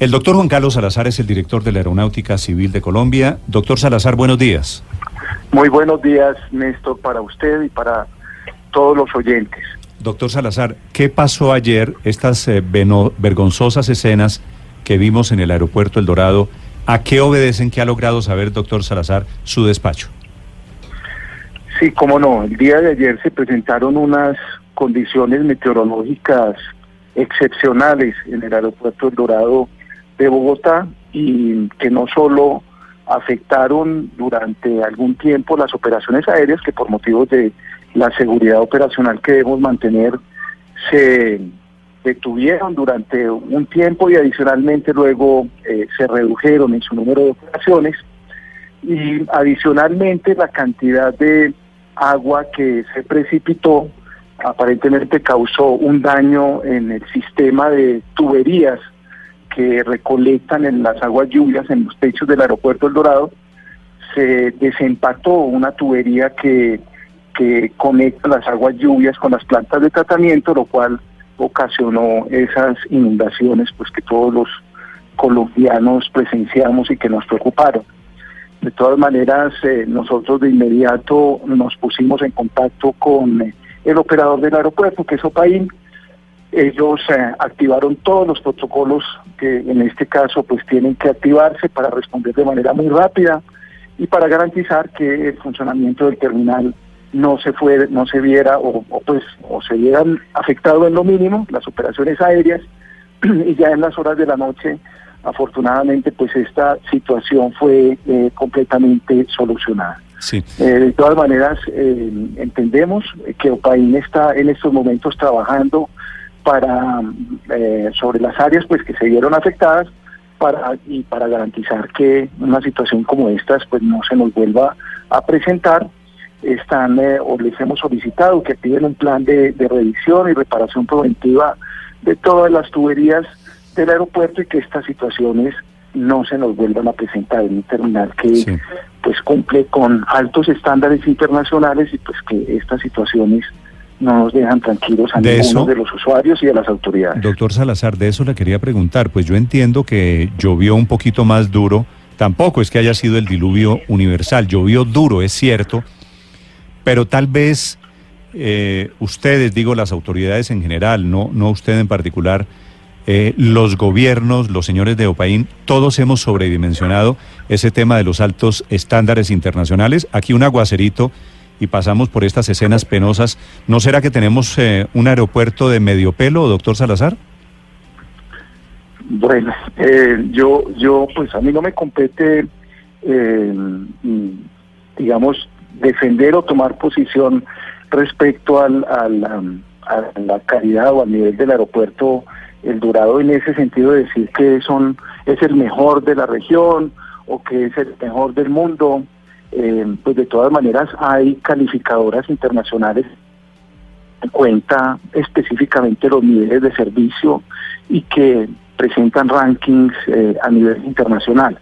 El doctor Juan Carlos Salazar es el director de la Aeronáutica Civil de Colombia. Doctor Salazar, buenos días. Muy buenos días, Néstor, para usted y para todos los oyentes. Doctor Salazar, ¿qué pasó ayer, estas eh, vergonzosas escenas que vimos en el aeropuerto El Dorado? ¿A qué obedecen? ¿Qué ha logrado saber, doctor Salazar, su despacho? Sí, cómo no. El día de ayer se presentaron unas condiciones meteorológicas excepcionales en el aeropuerto El Dorado de Bogotá y que no solo afectaron durante algún tiempo las operaciones aéreas, que por motivos de la seguridad operacional que debemos mantener se detuvieron durante un tiempo y adicionalmente luego eh, se redujeron en su número de operaciones. Y adicionalmente la cantidad de agua que se precipitó aparentemente causó un daño en el sistema de tuberías que recolectan en las aguas lluvias en los techos del aeropuerto El Dorado. Se desempató una tubería que, conecta las aguas lluvias con las plantas de tratamiento, lo cual ocasionó esas inundaciones pues que todos los colombianos presenciamos y que nos preocuparon. De todas maneras, eh, nosotros de inmediato nos pusimos en contacto con eh, el operador del aeropuerto, que es Opaín. Ellos eh, activaron todos los protocolos que en este caso pues tienen que activarse para responder de manera muy rápida y para garantizar que el funcionamiento del terminal no se fue, no se viera o, o, pues o se vieran afectado en lo mínimo las operaciones aéreas y ya en las horas de la noche afortunadamente pues esta situación fue eh, completamente solucionada. Sí. Eh, de todas maneras, entendemos que Opaín está en estos momentos trabajando para eh, sobre las áreas pues que se vieron afectadas para y para garantizar que una situación como estas pues no se nos vuelva a presentar. Están eh, o les hemos solicitado que activen un plan de, de revisión y reparación preventiva de todas las tuberías del aeropuerto y que estas situaciones no se nos vuelvan a presentar en un terminal que Sí. pues cumple con altos estándares internacionales y pues que estas situaciones no nos dejan tranquilos a De ninguno eso- de los usuarios y a las autoridades. Doctor Salazar, de eso le quería preguntar. Pues yo entiendo que llovió un poquito más duro. Tampoco es que haya sido el diluvio universal. Llovió duro, es cierto. Pero tal vez eh, ustedes, digo las autoridades en general, no, no usted en particular, eh, los gobiernos, los señores de Opaín, todos hemos sobredimensionado ese tema de los altos estándares internacionales. Aquí un aguacerito y pasamos por estas escenas penosas. ¿No será que tenemos eh, un aeropuerto de medio pelo, doctor Salazar? Bueno, eh, yo, yo, pues a mí no me compete, eh, digamos, defender o tomar posición respecto al, a la calidad o al nivel del aeropuerto El Dorado en ese sentido de decir que son es el mejor de la región o que es el mejor del mundo. Eh, pues de todas maneras hay calificadoras internacionales en cuenta específicamente los niveles de servicio y que presentan rankings eh, a nivel internacional.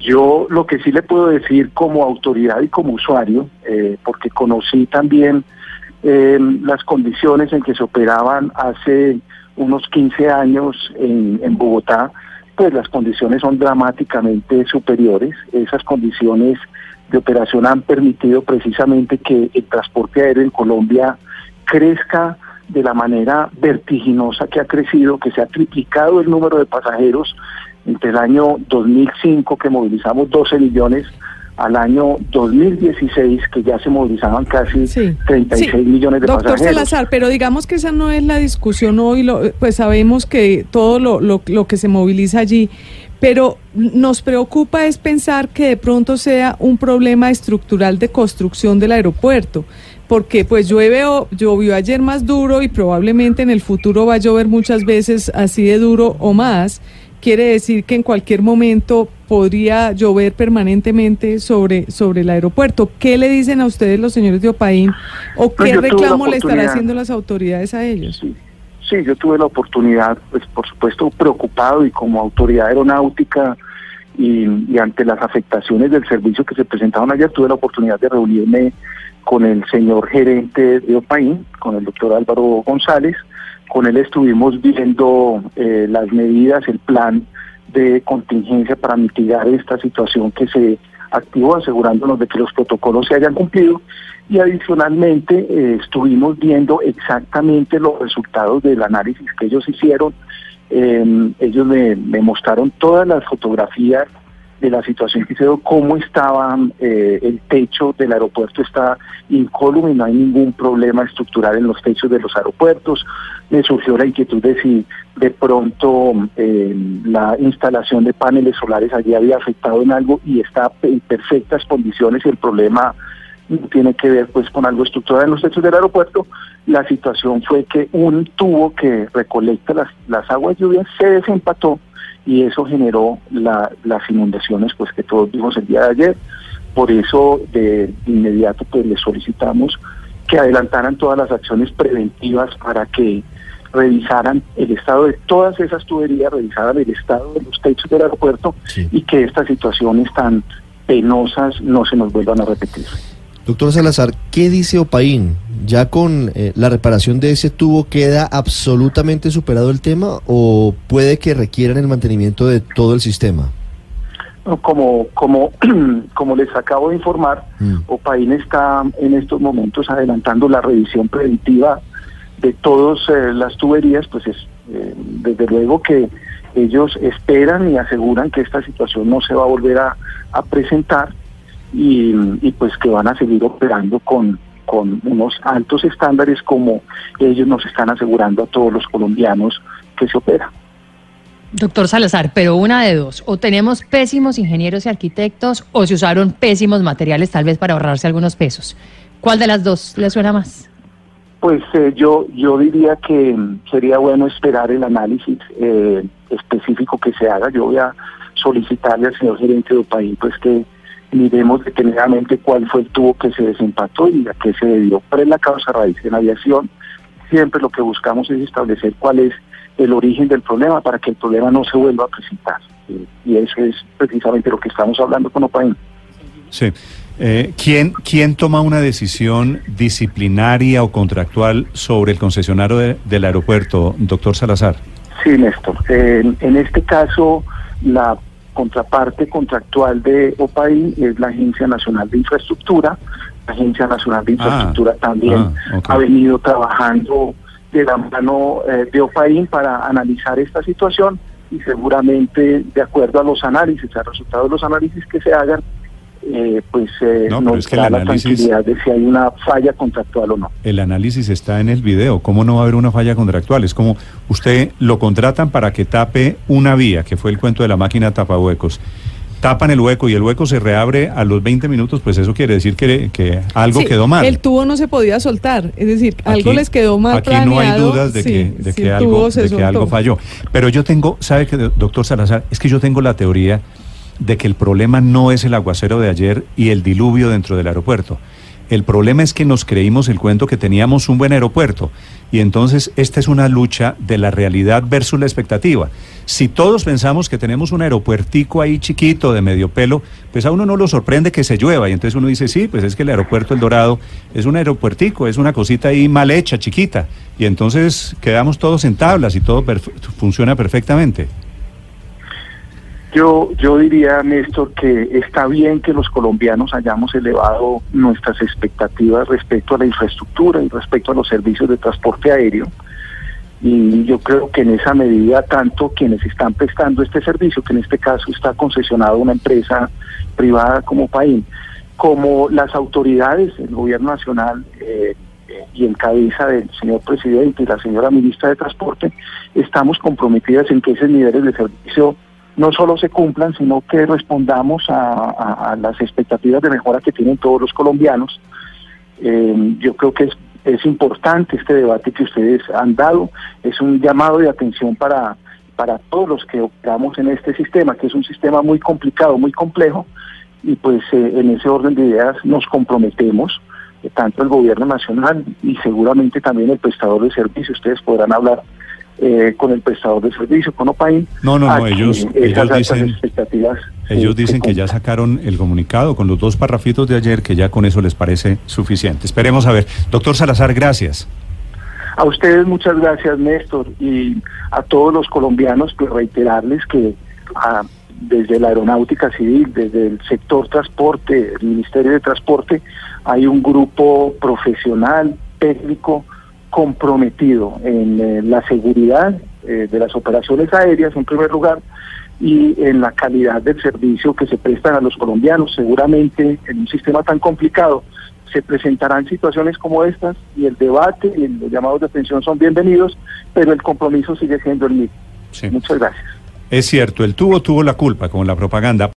Yo lo que sí le puedo decir como autoridad y como usuario, eh, porque conocí también las condiciones en que se operaban hace unos 15 años en Bogotá, pues las condiciones son dramáticamente superiores. Esas condiciones de operación han permitido precisamente que el transporte aéreo en Colombia crezca de la manera vertiginosa que ha crecido, que se ha triplicado el número de pasajeros entre el año 2005 que movilizamos 12 millones al año 2016 que ya se movilizaban casi Sí. 36 Sí. millones de Doctor pasajeros. Salazar, pero digamos que esa no es la discusión hoy, lo- pues sabemos que todo lo, lo, lo que se moviliza allí, pero nos preocupa es pensar que de pronto sea un problema estructural de construcción del aeropuerto, porque pues llueve llovió ayer más duro y probablemente en el futuro va a llover muchas veces así de duro o más quiere decir que en cualquier momento podría llover permanentemente sobre, sobre el aeropuerto. ¿Qué le dicen a ustedes los señores de Opaín o Pues qué reclamo le estarán haciendo las autoridades a ellos? Sí, sí, yo tuve la oportunidad, pues por supuesto preocupado y como autoridad aeronáutica y, y ante las afectaciones del servicio que se presentaron ayer, tuve la oportunidad de reunirme con el señor gerente de OPAIN, con el doctor Álvaro González. Con él estuvimos viendo eh, las medidas, el plan de contingencia para mitigar esta situación que se activó, asegurándonos de que los protocolos se hayan cumplido. Y adicionalmente eh, estuvimos viendo exactamente los resultados del análisis que ellos hicieron. Eh, ellos me mostraron todas las fotografías de la situación que se dio, cómo estaba eh, el techo del aeropuerto, está incólume, no hay ningún problema estructural en los techos de los aeropuertos. Me surgió la inquietud de si de pronto eh, la instalación de paneles solares allí había afectado en algo y está en perfectas condiciones y el problema tiene que ver pues con algo estructural en los techos del aeropuerto. La situación fue que un tubo que recolecta las, las aguas lluvias se desempató y eso generó la- las inundaciones pues que todos vimos el día de ayer. Por eso de inmediato pues le solicitamos que adelantaran todas las acciones preventivas para que revisaran el estado de todas esas tuberías, revisaran el estado de los techos del aeropuerto Sí. y que estas situaciones tan penosas no se nos vuelvan a repetir. Doctor Salazar, ¿qué dice Opaín? ¿Ya con eh, la reparación de ese tubo queda absolutamente superado el tema o puede que requieran el mantenimiento de todo el sistema? Como, como, como les acabo de informar, Mm. Opaín está en estos momentos adelantando la revisión preventiva de todas las tuberías, pues es eh, desde luego que ellos esperan y aseguran que esta situación no se va a volver a, a presentar y, y pues que van a seguir operando con, con unos altos estándares como ellos nos están asegurando a todos los colombianos que se opera. Doctor Salazar, pero una de dos, o tenemos pésimos ingenieros y arquitectos o se usaron pésimos materiales tal vez para ahorrarse algunos pesos. ¿Cuál de las dos le suena más? Pues eh, yo yo diría que sería bueno esperar el análisis eh, específico que se haga. Yo voy a solicitarle al señor gerente de OPAI pues que miremos detenidamente cuál fue el tubo que se desempató y a qué se debió. ¿Cuál es la causa raíz en aviación? Siempre lo que buscamos es establecer cuál es el origen del problema para que el problema no se vuelva a presentar. Eh, y eso es precisamente lo que estamos hablando con OPAI. Sí. Eh, ¿quién, ¿Quién toma una decisión disciplinaria o contractual sobre el concesionario de- del aeropuerto, doctor Salazar? Sí, Néstor. En, en este caso, la contraparte contractual de OPAI es la Agencia Nacional de Infraestructura. La Agencia Nacional de Infraestructura también ah, ha venido trabajando de la mano eh, de OPAI para analizar esta situación y seguramente de acuerdo a los análisis, al resultado de los análisis que se hagan, eh, pues eh, No, nos es que el da la análisis- tranquilidad de si hay una falla contractual o no. El análisis está en el video. ¿Cómo no va a haber una falla contractual? Es como usted lo contratan para que tape una vía, que fue el cuento de la máquina tapahuecos. Tapan el hueco y el hueco se reabre a los 20 minutos, pues eso quiere decir que, que algo Sí, quedó mal. El tubo no se podía soltar, es decir, algo Aquí- les quedó mal Aquí no hay planeado, dudas de sí, que, de sí, que el algo, de que algo falló. Pero yo tengo, ¿sabe qué, doctor Salazar? Es que yo tengo la teoría de que el problema no es el aguacero de ayer y el diluvio dentro del aeropuerto. El problema es que nos creímos el cuento que teníamos un buen aeropuerto. Y entonces esta es una lucha de la realidad versus la expectativa. Si todos pensamos que tenemos un aeropuertico ahí chiquito de medio pelo, pues a uno no lo sorprende que se llueva. Y entonces uno dice, sí, pues es que el aeropuerto El Dorado es un aeropuertico, es una cosita ahí mal hecha, chiquita. Y entonces quedamos todos en tablas y todo perf- funciona perfectamente. Yo, yo diría, Néstor, que está bien que los colombianos hayamos elevado nuestras expectativas respecto a la infraestructura y respecto a los servicios de transporte aéreo. Y yo creo que en esa medida, tanto quienes están prestando este servicio, que en este caso está concesionado a una empresa privada como PAIN, como las autoridades, el gobierno nacional eh, eh, y en cabeza del señor presidente y la señora ministra de Transporte, estamos comprometidas en que esos niveles de servicio no solo se cumplan, sino que respondamos a, las expectativas de mejora que tienen todos los colombianos. Eh, yo creo que es, es importante este debate que ustedes han dado, es un llamado de atención para para todos los que operamos en este sistema, que es un sistema muy complicado, muy complejo, y pues eh, en ese orden de ideas nos comprometemos, eh, tanto el gobierno nacional y seguramente también el prestador de servicio, ustedes podrán hablar eh, con el prestador de servicio, con OPAIN. No, no, no, ellos, ellos dicen, expectativas ellos dicen que ya sacaron el comunicado con los dos parrafitos de ayer, que ya con eso les parece suficiente. Esperemos a ver. Doctor Salazar, gracias. A ustedes muchas gracias, Néstor, y a todos los colombianos, pues reiterarles que ah, desde la aeronáutica civil, desde el sector transporte, el Ministerio de Transporte, hay un grupo profesional, técnico, comprometido en eh, la seguridad eh, de las operaciones aéreas, en primer lugar, y en la calidad del servicio que se prestan a los colombianos. Seguramente en un sistema tan complicado se presentarán situaciones como estas y el debate y los llamados de atención son bienvenidos, pero el compromiso sigue siendo el mismo. Sí. Muchas gracias. Es cierto, el tubo tuvo la culpa, como la propaganda.